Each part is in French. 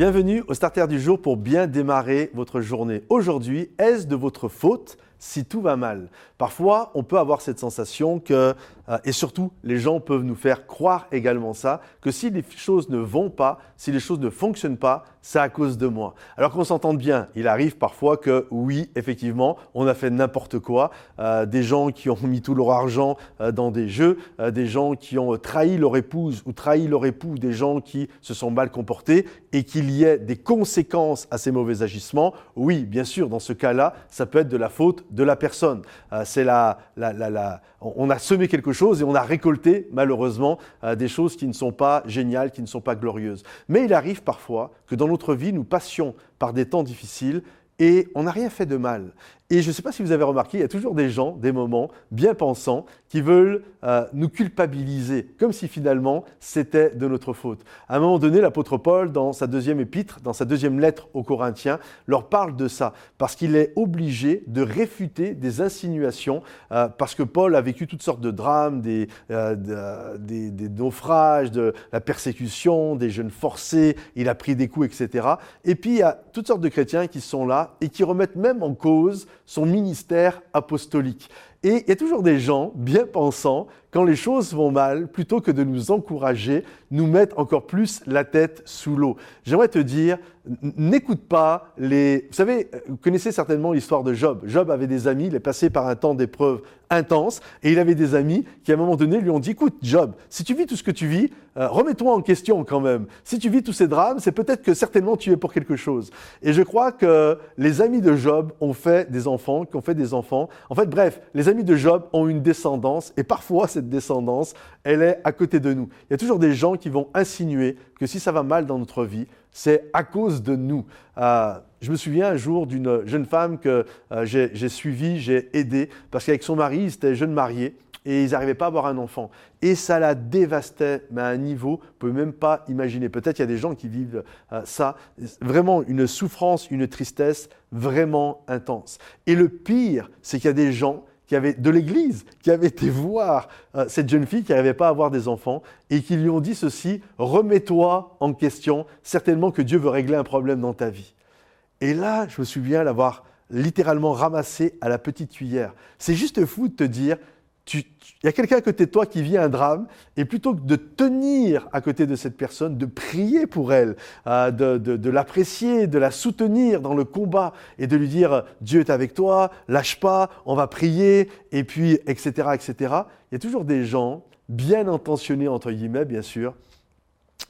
Bienvenue au Starter du jour pour bien démarrer votre journée. Aujourd'hui, est-ce de votre faute si tout va mal. Parfois, on peut avoir cette sensation que, euh, et surtout, les gens peuvent nous faire croire également ça, que si les choses ne vont pas, si les choses ne fonctionnent pas, c'est à cause de moi. Alors qu'on s'entende bien, il arrive parfois que oui, effectivement, on a fait n'importe quoi. Euh, des gens qui ont mis tout leur argent euh, dans des jeux, des gens qui ont trahi leur épouse ou trahi leur époux, des gens qui se sont mal comportés et qu'il y ait des conséquences à ces mauvais agissements. Oui, bien sûr, dans ce cas-là, ça peut être de la faute de la personne. Euh, c'est on a semé quelque chose et on a récolté malheureusement euh, des choses qui ne sont pas géniales, qui ne sont pas glorieuses. Mais il arrive parfois que dans notre vie, nous passions par des temps difficiles et on n'a rien fait de mal. Et je ne sais pas si vous avez remarqué, il y a toujours des gens, des moments bien pensants, qui veulent euh, nous culpabiliser, comme si finalement c'était de notre faute. À un moment donné, l'apôtre Paul, dans sa deuxième épître, dans sa deuxième lettre aux Corinthiens, leur parle de ça, parce qu'il est obligé de réfuter des insinuations, euh, parce que Paul a vécu toutes sortes de drames, euh, des, des, naufrages, de la persécution, des jeunes forcés, il a pris des coups, etc. Et puis il y a toutes sortes de chrétiens qui sont là et qui remettent même en cause son ministère apostolique. Et il y a toujours des gens bien pensants, quand les choses vont mal, plutôt que de nous encourager, nous mettent encore plus la tête sous l'eau. J'aimerais te dire, n'écoute pas les... Vous savez, vous connaissez certainement l'histoire de Job. Job avait des amis, il est passé par un temps d'épreuve intense, et il avait des amis qui, à un moment donné, lui ont dit, écoute, Job, si tu vis tout ce que tu vis, euh, remets-toi en question quand même. Si tu vis tous ces drames, c'est peut-être que certainement tu es pour quelque chose. Et je crois que les amis de Job ont fait des enfants, qui ont fait des enfants. En fait, bref, les amis de Job ont une descendance, et parfois cette descendance, elle est à côté de nous. Il y a toujours des gens qui vont insinuer que si ça va mal dans notre vie, c'est à cause de nous. Euh, je me souviens un jour d'une jeune femme que euh, j'ai suivie, j'ai aidée, parce qu'avec son mari, ils étaient jeunes mariés et ils n'arrivaient pas à avoir un enfant. Et ça la dévastait, mais à un niveau, vous ne pouvez même pas imaginer. Peut-être il y a des gens qui vivent euh, ça. Vraiment une souffrance, une tristesse vraiment intense. Et le pire, c'est qu'il y a des gens qui avaient, de l'Église qui avaient été voir euh, cette jeune fille qui n'arrivait pas à avoir des enfants et qui lui ont dit ceci, remets-toi en question, certainement que Dieu veut régler un problème dans ta vie. Et là, je me souviens l'avoir littéralement ramassé à la petite cuillère. C'est juste fou de te dire, il y a quelqu'un à côté de toi qui vit un drame, et plutôt que de tenir à côté de cette personne, de prier pour elle, euh, de, l'apprécier, de la soutenir dans le combat, et de lui dire Dieu est avec toi, lâche pas, on va prier, et puis etc. etc. Il y a toujours des gens bien intentionnés entre guillemets, bien sûr,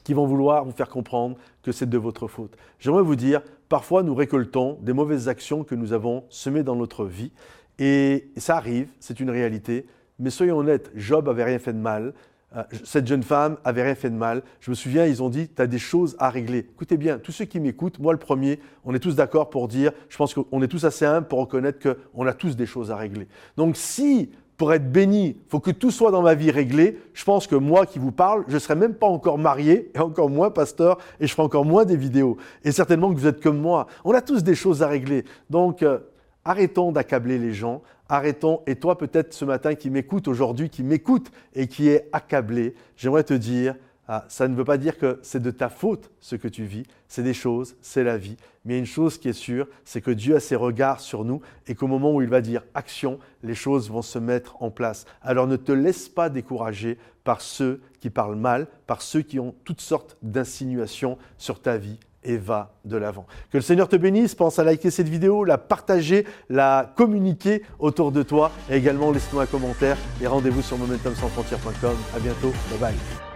qui vont vouloir vous faire comprendre que c'est de votre faute. J'aimerais vous dire, parfois nous récoltons des mauvaises actions que nous avons semées dans notre vie, et ça arrive, c'est une réalité. Mais soyons honnêtes, Job avait rien fait de mal. Euh, cette jeune femme avait rien fait de mal. Je me souviens, ils ont dit, tu as des choses à régler. Écoutez bien, tous ceux qui m'écoutent, moi le premier, on est tous d'accord pour dire, je pense qu'on est tous assez humbles pour reconnaître qu'on a tous des choses à régler. Donc si, pour être béni, il faut que tout soit dans ma vie réglé, je pense que moi qui vous parle, je ne serai même pas encore marié, et encore moins pasteur, et je ferai encore moins des vidéos. Et certainement que vous êtes comme moi. On a tous des choses à régler. Donc, euh, Arrêtons d'accabler les gens, arrêtons, et toi peut-être ce matin qui m'écoute aujourd'hui, qui m'écoute et qui est accablé, j'aimerais te dire, ah, ça ne veut pas dire que c'est de ta faute ce que tu vis, c'est des choses, c'est la vie. Mais une chose qui est sûre, c'est que Dieu a ses regards sur nous et qu'au moment où il va dire action, les choses vont se mettre en place. Alors ne te laisse pas décourager par ceux qui parlent mal, par ceux qui ont toutes sortes d'insinuations sur ta vie et va de l'avant. Que le Seigneur te bénisse, pense à liker cette vidéo, la partager, la communiquer autour de toi et également laisse-nous un commentaire et rendez-vous sur momentumsansfrontières.com. À bientôt, bye bye.